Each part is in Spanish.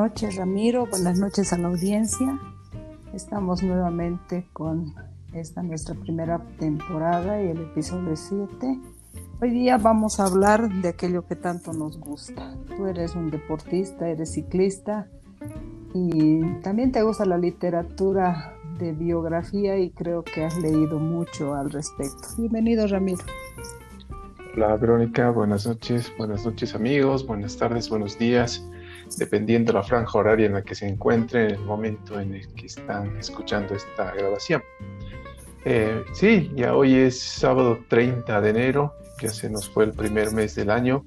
noches Ramiro, buenas noches a la audiencia. Estamos nuevamente con esta nuestra primera temporada y el episodio 7. Hoy día vamos a hablar de aquello que tanto nos gusta. Tú eres un deportista, eres ciclista y también te gusta la literatura de biografía y creo que has leído mucho al respecto. Bienvenido Ramiro. Hola Verónica, buenas noches, buenas noches amigos, buenas tardes, buenos días, dependiendo de la franja horaria en la que se encuentren en el momento en el que están escuchando esta grabación. Eh, sí, ya hoy es sábado 30 de enero, ya se nos fue el primer mes del año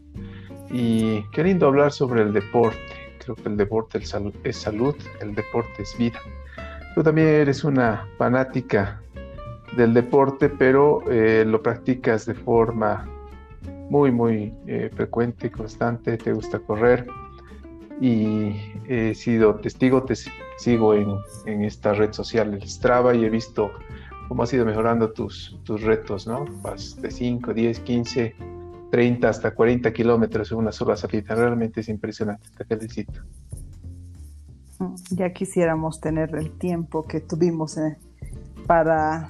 y qué lindo hablar sobre el deporte. Creo que el deporte es salud, el deporte es vida. Tú también eres una fanática del deporte, pero eh, lo practicas de forma muy, muy eh, frecuente, constante, te gusta correr y he sido testigo, te sigo en, en, esta red social, el Strava, y he visto cómo has ido mejorando tus, tus retos, ¿no? Vas de 5, 10, 15, 30 hasta 40 kilómetros en una sola salida. Realmente es impresionante, te felicito. Ya quisiéramos tener el tiempo que tuvimos eh, para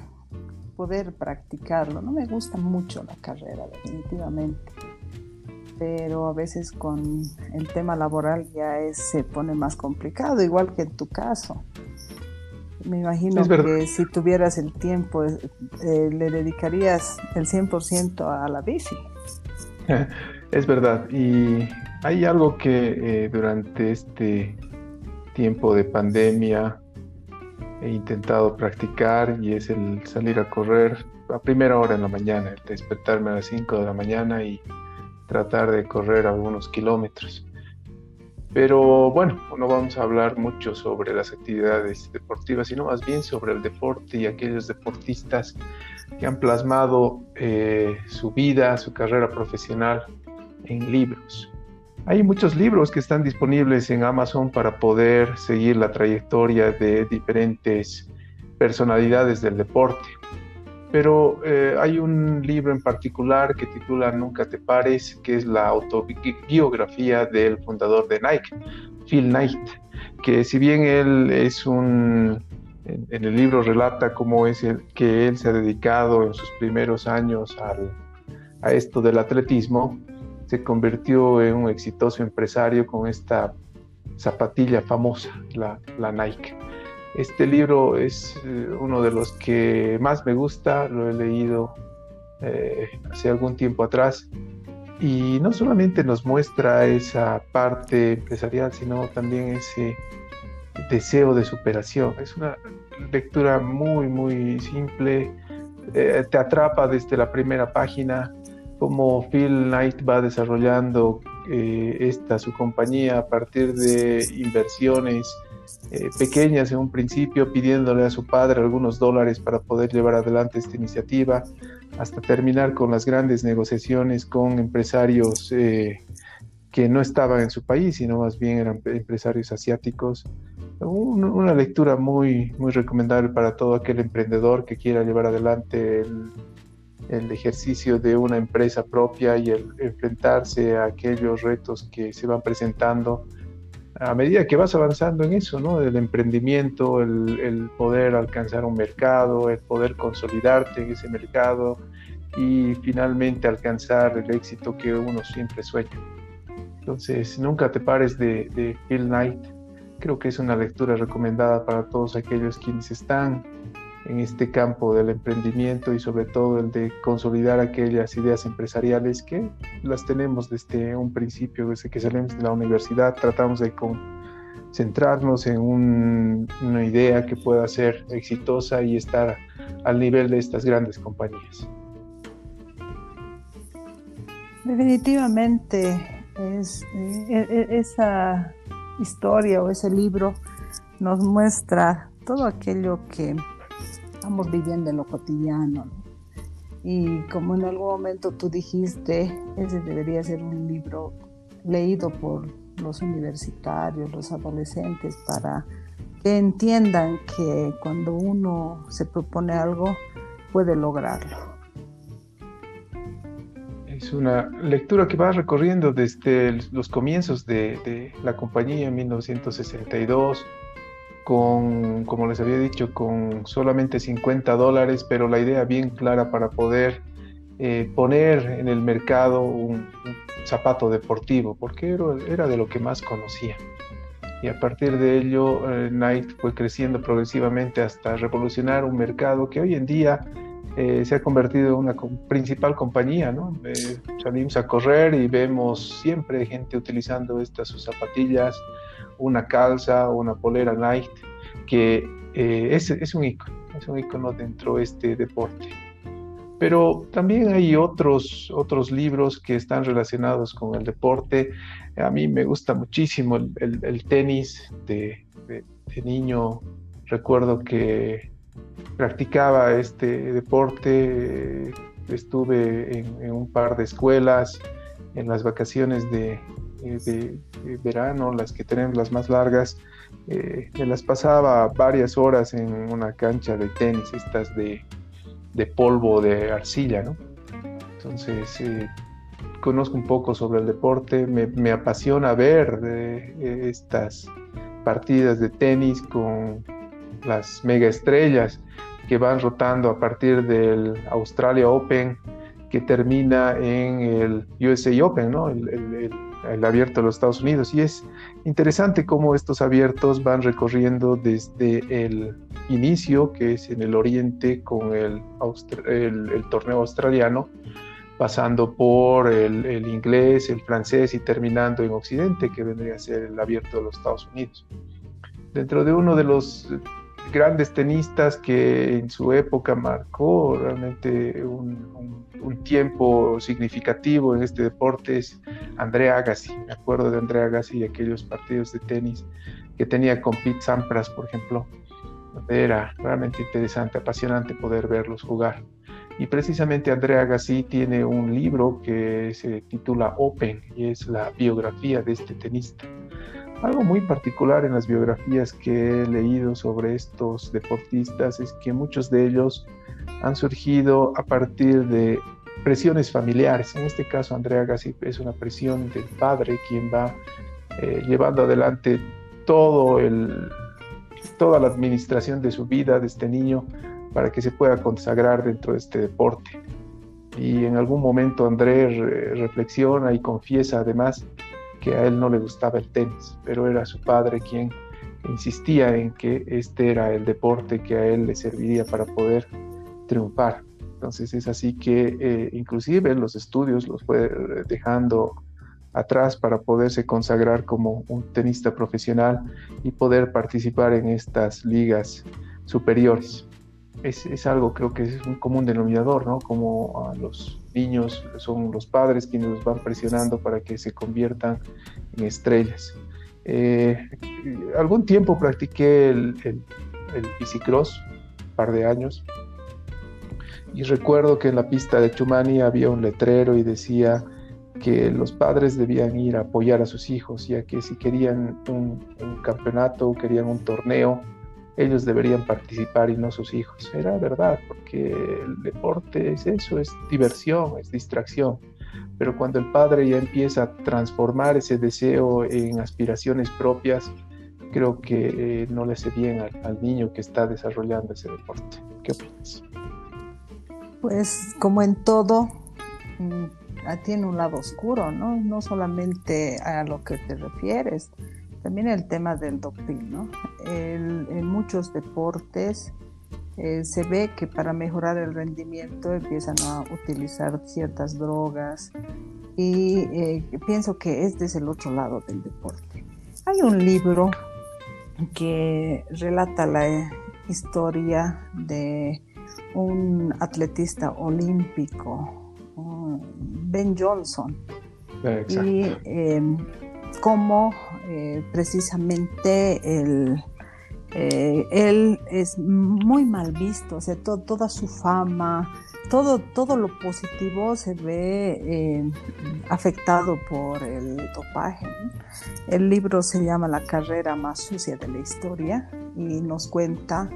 poder practicarlo. No me gusta mucho la carrera, definitivamente. Pero a veces con el tema laboral ya se pone más complicado, igual que en tu caso. Me imagino que si tuvieras el tiempo, eh, le dedicarías el 100% a la bici. Es verdad. Y hay algo que eh, durante este tiempo de pandemia he intentado practicar y es el salir a correr a primera hora en la mañana, el despertarme a las 5 de la mañana y tratar de correr algunos kilómetros. Pero bueno, no vamos a hablar mucho sobre las actividades deportivas, sino más bien sobre el deporte y aquellos deportistas que han plasmado eh, su vida, su carrera profesional en libros. Hay muchos libros que están disponibles en Amazon para poder seguir la trayectoria de diferentes personalidades del deporte. Pero eh, hay un libro en particular que titula Nunca te pares, que es la autobiografía del fundador de Nike, Phil Knight, que si bien él es un, en, el libro relata cómo es el, que él se ha dedicado en sus primeros años a esto del atletismo, se convirtió en un exitoso empresario con esta zapatilla famosa, la, Nike. Este libro es eh, uno de los que más me gusta, lo he leído eh, hace algún tiempo atrás y no solamente nos muestra esa parte empresarial, sino también ese deseo de superación. Es una lectura muy, muy simple, eh, te atrapa desde la primera página, cómo Phil Knight va desarrollando eh, esta su compañía a partir de inversiones eh, pequeñas en un principio, pidiéndole a su padre algunos dólares para poder llevar adelante esta iniciativa, hasta terminar con las grandes negociaciones con empresarios eh, que no estaban en su país, sino más bien eran empresarios asiáticos. una lectura muy, muy recomendable para todo aquel emprendedor que quiera llevar adelante el, ejercicio de una empresa propia y enfrentarse a aquellos retos que se van presentando a medida que vas avanzando en eso, ¿no? El emprendimiento, el, poder alcanzar un mercado, el poder consolidarte en ese mercado y finalmente alcanzar el éxito que uno siempre sueña. Entonces, nunca te pares de, de Phil Knight. Creo que es una lectura recomendada para todos aquellos quienes están en este campo del emprendimiento y sobre todo el de consolidar aquellas ideas empresariales que las tenemos desde un principio, desde que salimos de la universidad, tratamos de centrarnos en una idea que pueda ser exitosa y estar al nivel de estas grandes compañías. Definitivamente es, e, e, esa historia o ese libro nos muestra todo aquello que estamos viviendo en lo cotidiano. Y como en algún momento tú dijiste, ese debería ser un libro leído por los universitarios, los adolescentes, para que entiendan que cuando uno se propone algo, puede lograrlo. Es una lectura que va recorriendo desde los comienzos de, la compañía en 1962, con, como les había dicho, con solamente 50 dólares, pero la idea bien clara para poder eh, poner en el mercado un, zapato deportivo, porque era, de lo que más conocía. Y a partir de ello, eh, Nike fue creciendo progresivamente hasta revolucionar un mercado que hoy en día eh, se ha convertido en una principal compañía, ¿no? Eh, salimos a correr y vemos siempre gente utilizando estas sus zapatillas, una calza o una polera Nike, que eh, es, es, un icono, es un icono dentro de este deporte. Pero también hay otros, otros libros que están relacionados con el deporte. A mí me gusta muchísimo el, tenis de, de niño. Recuerdo que practicaba este deporte, estuve en, un par de escuelas, en las vacaciones de, verano, las que tenemos las más largas, eh, me las pasaba varias horas en una cancha de tenis, estas de, polvo, de arcilla, ¿no? Entonces, eh, conozco un poco sobre el deporte, me, apasiona ver eh, estas partidas de tenis con las mega estrellas que van rotando a partir del Australia Open que termina en el USA Open, ¿no? el, abierto de los Estados Unidos. Y es interesante cómo estos abiertos van recorriendo desde el inicio, que es en el oriente con el, el torneo australiano, pasando por el, inglés, el francés y terminando en Occidente, que vendría a ser el abierto de los Estados Unidos. Dentro de uno de los grandes tenistas que en su época marcó realmente un, tiempo significativo en este deporte es Andrea Agassi. Me acuerdo de Andrea Agassi y aquellos partidos de tenis que tenía con Pete Sampras, por ejemplo. Era realmente interesante, apasionante poder verlos jugar. Y precisamente Andrea Agassi tiene un libro que se titula Open y es la biografía de este tenista. Algo muy particular en las biografías que he leído sobre estos deportistas es que muchos de ellos han surgido a partir de presiones familiares. En este caso, Andrea Gassi es una presión del padre quien va eh, llevando adelante todo el, toda la administración de su vida de este niño para que se pueda consagrar dentro de este deporte. Y en algún momento André reflexiona y confiesa además que a él no le gustaba el tenis, pero era su padre quien insistía en que este era el deporte que a él le serviría para poder triunfar. Entonces es así que eh, inclusive los estudios los fue dejando atrás para poderse consagrar como un tenista profesional y poder participar en estas ligas superiores es, algo creo que es un común denominador, ¿no? Como a los niños son los padres quienes los van presionando para que se conviertan en estrellas. Eh, algún tiempo practiqué el, el, el bicicross, un par de años, y recuerdo que en la pista de Chumani había un letrero y decía que los padres debían ir a apoyar a sus hijos, ya que si querían un, un campeonato, querían un torneo, ellos deberían participar y no sus hijos. Era verdad, porque el deporte es eso, es diversión, es distracción. Pero cuando el padre ya empieza a transformar ese deseo en aspiraciones propias, creo que eh, no le hace bien al, niño que está desarrollando ese deporte. ¿Qué opinas? Pues como en todo, mm, tiene un lado oscuro, ¿no? No solamente a lo que te refieres, también el tema del doping, ¿no? en muchos deportes eh, se ve que para mejorar el rendimiento empiezan a utilizar ciertas drogas y eh, pienso que este es el otro lado del deporte. Hay un libro que relata la historia de un atletista olímpico, Ben Johnson. Y em, cómo eh, precisamente eh, él es muy mal visto, o sea, toda su fama, todo, todo lo positivo se ve eh, afectado por el dopaje. El libro se llama La carrera más sucia de la historia y nos cuenta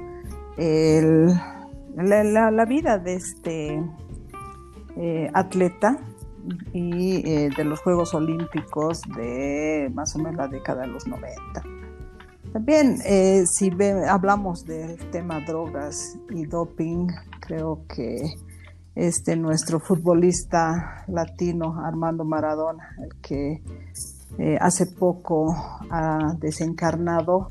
la, vida de este atleta y eh, de los Juegos Olímpicos de más o menos la década de los 90. También, eh, si hablamos del tema drogas y doping, creo que este nuestro futbolista latino Armando Maradona, el que eh, hace poco ha desencarnado,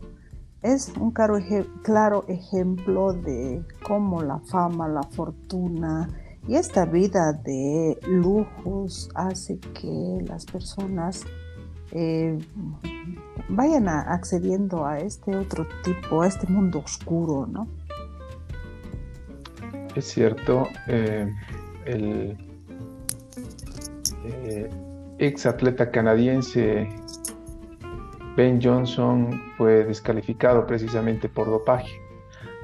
es un claro, claro ejemplo de cómo la fama, la fortuna y esta vida de lujos hace que las personas eh, vayan accediendo a este otro tipo, a este mundo oscuro, ¿no? Es cierto, eh, el eh, ex atleta canadiense Ben Johnson fue descalificado precisamente por dopaje.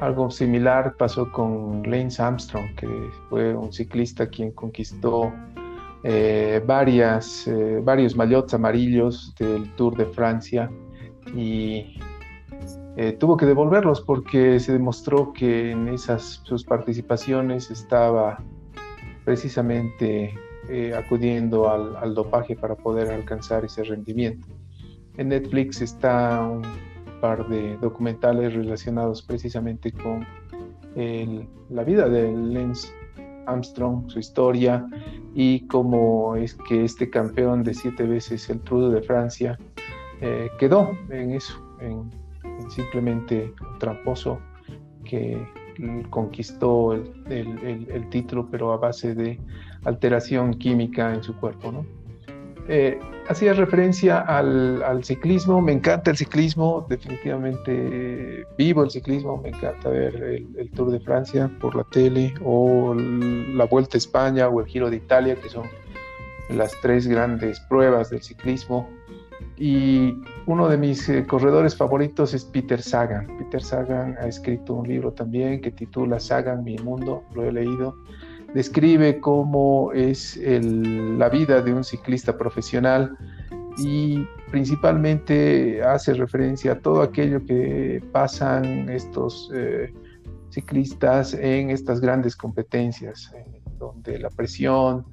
Algo similar pasó con Lance Armstrong, que fue un ciclista quien conquistó eh, varias, varios maillots amarillos del Tour de Francia y eh, tuvo que devolverlos porque se demostró que en esas sus participaciones estaba precisamente eh, acudiendo al, dopaje para poder alcanzar ese rendimiento. En Netflix está un par de documentales relacionados precisamente con la vida de Lance Armstrong, su historia y cómo es que este campeón de siete veces el Tour de Francia eh, quedó en eso, en simplemente un tramposo que conquistó el, título, pero a base de alteración química en su cuerpo. ¿no? Eh, hacía referencia al, ciclismo, me encanta el ciclismo, definitivamente vivo el ciclismo, me encanta ver el, Tour de Francia por la tele o la Vuelta a España o el Giro de Italia, que son las tres grandes pruebas del ciclismo. Y uno de mis eh, corredores favoritos es Peter Sagan. Peter Sagan ha escrito un libro también que titula Sagan, mi mundo, lo he leído. Describe cómo es la vida de un ciclista profesional y principalmente hace referencia a todo aquello que pasan estos eh, ciclistas en estas grandes competencias, donde la presión,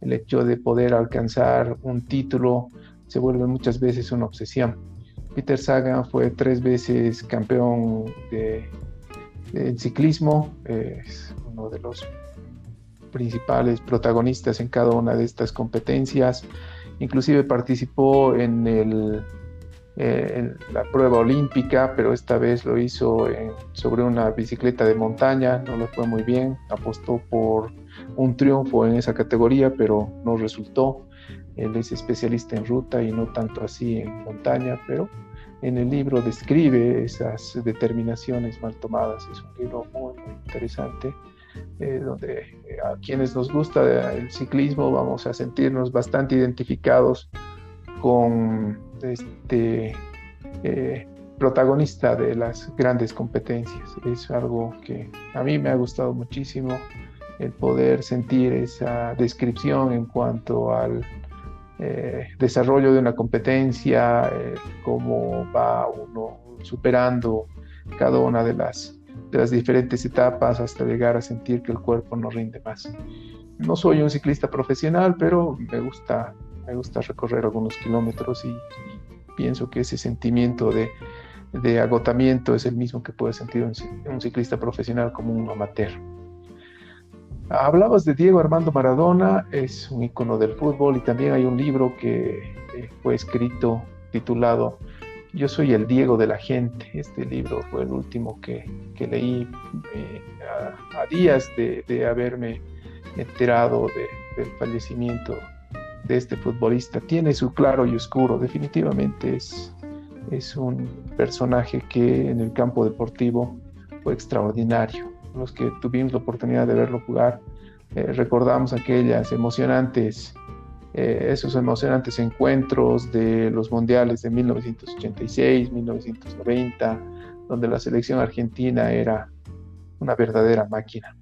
el hecho de poder alcanzar un título, se vuelve muchas veces una obsesión. Peter Sagan fue tres veces campeón de, ciclismo, es uno de los principales protagonistas en cada una de estas competencias. Inclusive participó en, eh, la prueba olímpica, pero esta vez lo hizo sobre una bicicleta de montaña, no le fue muy bien, apostó por un triunfo en esa categoría, pero no resultó. Él es especialista en ruta y no tanto así en montaña, pero en el libro describe esas determinaciones mal tomadas. Es un libro muy, interesante, eh, donde eh, a quienes nos gusta el ciclismo vamos a sentirnos bastante identificados con este eh, protagonista de las grandes competencias. Es algo que a mí me ha gustado muchísimo el poder sentir esa descripción en cuanto al desarrollo de una competencia, cómo va uno superando cada una de las, de las diferentes etapas hasta llegar a sentir que el cuerpo no rinde más. No soy un ciclista profesional, pero me gusta, me gusta recorrer algunos kilómetros y, pienso que ese sentimiento de, de, agotamiento es el mismo que puede sentir un, un ciclista profesional como un amateur. Hablabas de Diego Armando Maradona, es un icono del fútbol y también hay un libro que eh, fue escrito titulado Yo soy el Diego de la gente. Este libro fue el último que, leí eh, a, días de, haberme enterado del fallecimiento de este futbolista. Tiene su claro y oscuro, definitivamente es, es un personaje que en el campo deportivo fue extraordinario los que tuvimos la oportunidad de verlo jugar, eh, recordamos aquellas emocionantes, eh, esos emocionantes encuentros de los mundiales de 1986, 1990, donde la selección argentina era una verdadera máquina,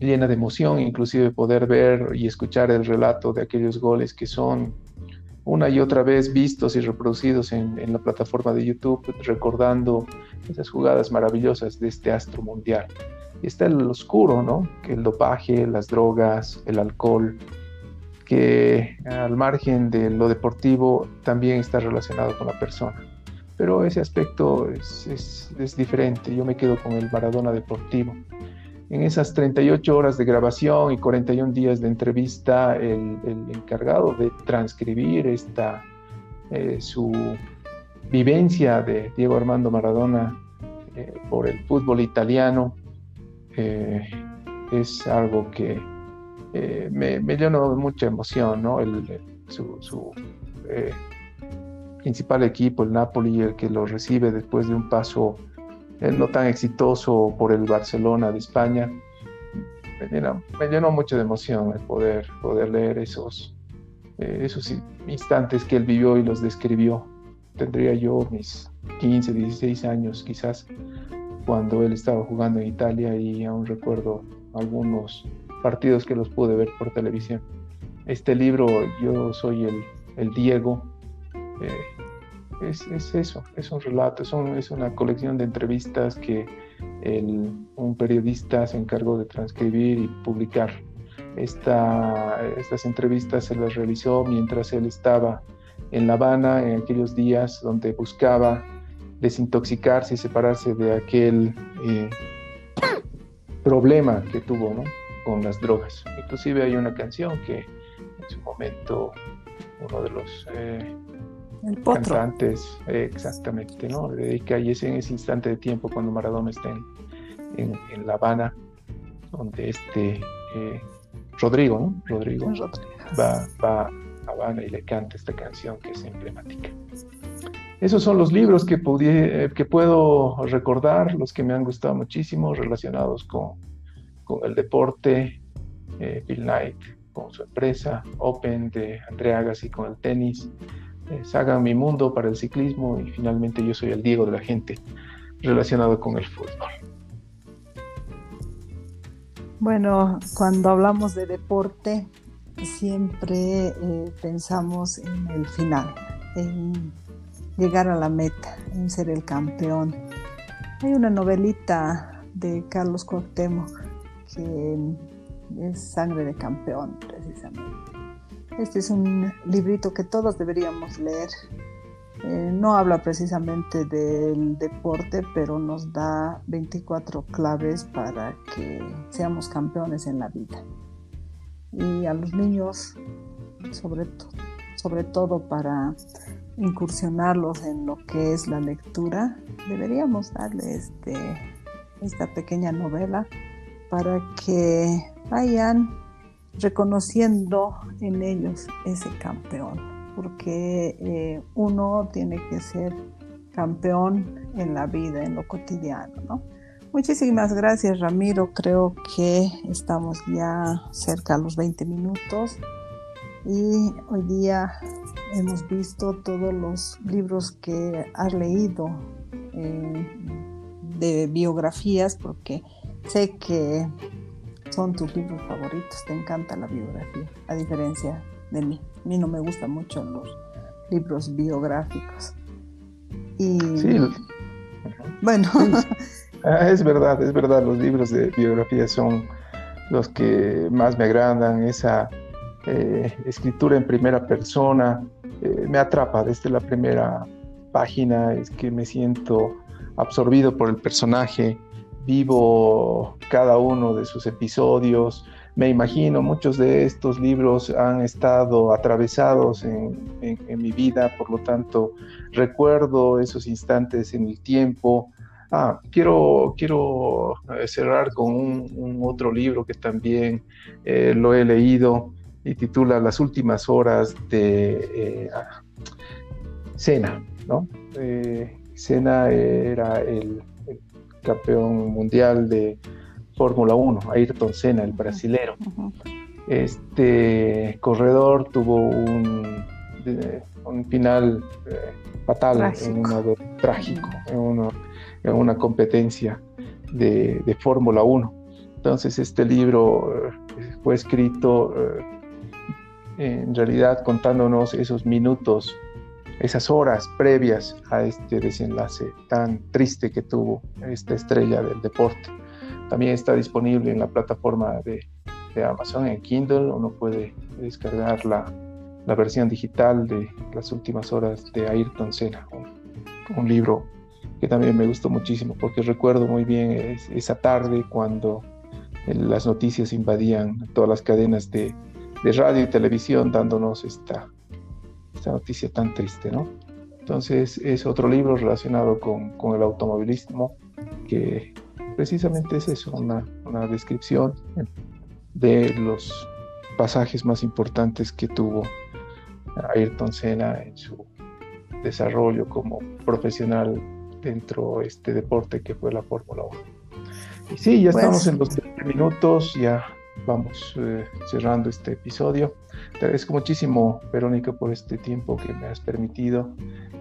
llena de emoción, inclusive poder ver y escuchar el relato de aquellos goles que son una y otra vez vistos y reproducidos en, la plataforma de YouTube, recordando esas jugadas maravillosas de este astro mundial. Y está el oscuro, ¿no? Que el dopaje, las drogas, el alcohol, que al margen de lo deportivo también está relacionado con la persona. Pero ese aspecto es, es, diferente. Yo me quedo con el Maradona deportivo. En esas 38 horas de grabación y 41 días de entrevista, el, encargado de transcribir esta, eh, su vivencia de Diego Armando Maradona eh, por el fútbol italiano eh, es algo que eh, me, me, llenó mucha emoción, ¿no? El, su, principal equipo, el Napoli, el que lo recibe después de un paso no tan exitoso por el Barcelona de España, me llenó, me llenó mucho de emoción el poder, poder leer esos, esos instantes que él vivió y los describió tendría yo mis 15, 16 años quizás, cuando él estaba jugando en Italia y aún recuerdo algunos partidos que los pude ver por televisión. Este libro, Yo soy el, Diego, eh, es, es, eso, es un relato, es, es, una colección de entrevistas que un periodista se encargó de transcribir y publicar. Esta, estas entrevistas se las realizó mientras él estaba en La Habana en aquellos días donde buscaba desintoxicarse y separarse de aquel eh, problema que tuvo con las drogas. Inclusive hay una canción que en su momento uno de los eh, cantantes exactamente no le dedica y es en ese instante de tiempo cuando Maradona está en, en, La Habana donde este eh, Rodrigo, ¿no? Rodrigo, Va, va Habana y le canta esta canción que es emblemática. Esos son los libros que, eh, que puedo recordar, los que me han gustado muchísimo, relacionados con, con el deporte, eh, Bill Knight con su empresa, Open de Andrea Agassi con el tenis, Saga Mi Mundo para el ciclismo y finalmente Yo Soy el Diego de la Gente, relacionado con el fútbol. Bueno, cuando hablamos de deporte, siempre eh, pensamos en el final, en llegar a la meta, en ser el campeón. Hay una novelita de Carlos Cuauhtémoc que es Sangre de Campeón, precisamente. Este es un librito que todos deberíamos leer. Eh, no habla precisamente del deporte, pero nos da 24 claves para que seamos campeones en la vida y a los niños, sobre, todo para incursionarlos en lo que es la lectura, deberíamos darle este, esta pequeña novela para que vayan reconociendo en ellos ese campeón, porque eh, uno tiene que ser campeón en la vida, en lo cotidiano, ¿no? Muchísimas gracias Ramiro, creo que estamos ya cerca a los 20 minutos y hoy día hemos visto todos los libros que has leído eh, de biografías porque sé que son tus libros favoritos, te encanta la biografía, a diferencia de mí. A mí no me gustan mucho los libros biográficos. Y sí. bueno, Ah, es verdad, es verdad, los libros de biografía son los que más me agradan, esa eh, escritura en primera persona eh, me atrapa desde la primera página, es que me siento absorbido por el personaje, vivo cada uno de sus episodios, me imagino muchos de estos libros han estado atravesados en, mi vida, por lo tanto recuerdo esos instantes en el tiempo, Ah, quiero, quiero eh, cerrar con un, otro libro que también eh, lo he leído y titula Las últimas horas de eh, Senna, ¿no? Senna era el, campeón mundial de Fórmula 1, Ayrton Senna, el brasilero. Este corredor tuvo un, un final fatal, en uno trágico, en uno en una competencia de, Fórmula 1. Entonces este libro eh, fue escrito eh, en realidad contándonos esos minutos, esas horas previas a este desenlace tan triste que tuvo esta estrella del deporte. También está disponible en la plataforma de, Amazon en Kindle, uno puede descargar la, la versión digital de Las últimas horas de Ayrton Senna, un, libro que también me gustó muchísimo porque recuerdo muy bien esa tarde cuando las noticias invadían todas las cadenas de, de radio y televisión dándonos esta, esta noticia tan triste, ¿no? Entonces es otro libro relacionado con, con el automovilismo que precisamente es eso, una, una descripción de los pasajes más importantes que tuvo Ayrton Senna en su desarrollo como profesional dentro de este deporte que fue la Fórmula 1. Y sí, ya estamos pues en los 20 minutos, ya vamos eh, cerrando este episodio. Te agradezco muchísimo, Verónica, por este tiempo que me has permitido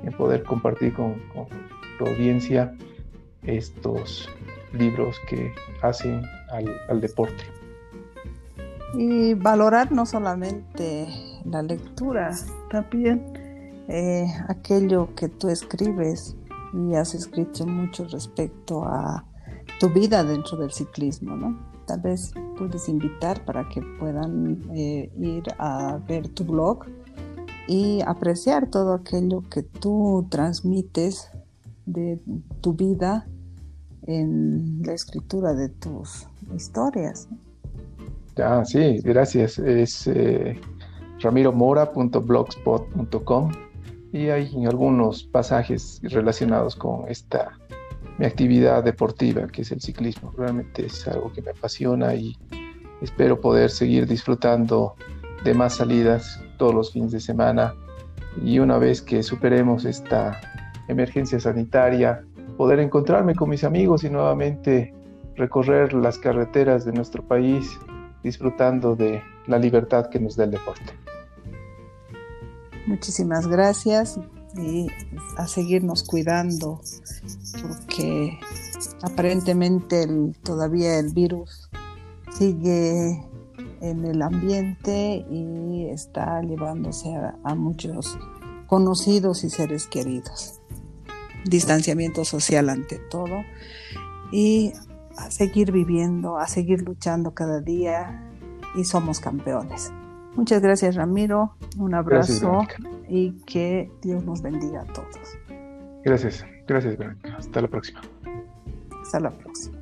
en poder compartir con, tu audiencia estos libros que hacen al, al deporte. Y valorar no solamente la lectura, también eh, aquello que tú escribes y has escrito mucho respecto a tu vida dentro del ciclismo, ¿no? Tal vez puedes invitar para que puedan eh, ir a ver tu blog y apreciar todo aquello que tú transmites de tu vida en la escritura de tus historias. Ah, sí, gracias. Es eh, ramiromora.blogspot.com y hay algunos pasajes relacionados con esta mi actividad deportiva que es el ciclismo. Realmente es algo que me apasiona y espero poder seguir disfrutando de más salidas todos los fines de semana y una vez que superemos esta emergencia sanitaria, poder encontrarme con mis amigos y nuevamente recorrer las carreteras de nuestro país disfrutando de la libertad que nos da el deporte. Muchísimas gracias y a seguirnos cuidando porque aparentemente todavía el virus sigue en el ambiente y está llevándose a muchos conocidos y seres queridos. Distanciamiento social ante todo y a seguir viviendo, a seguir luchando cada día y somos campeones. Muchas gracias Ramiro, un abrazo y que Dios nos bendiga a todos. Gracias, gracias Verónica. Hasta la próxima. Hasta la próxima.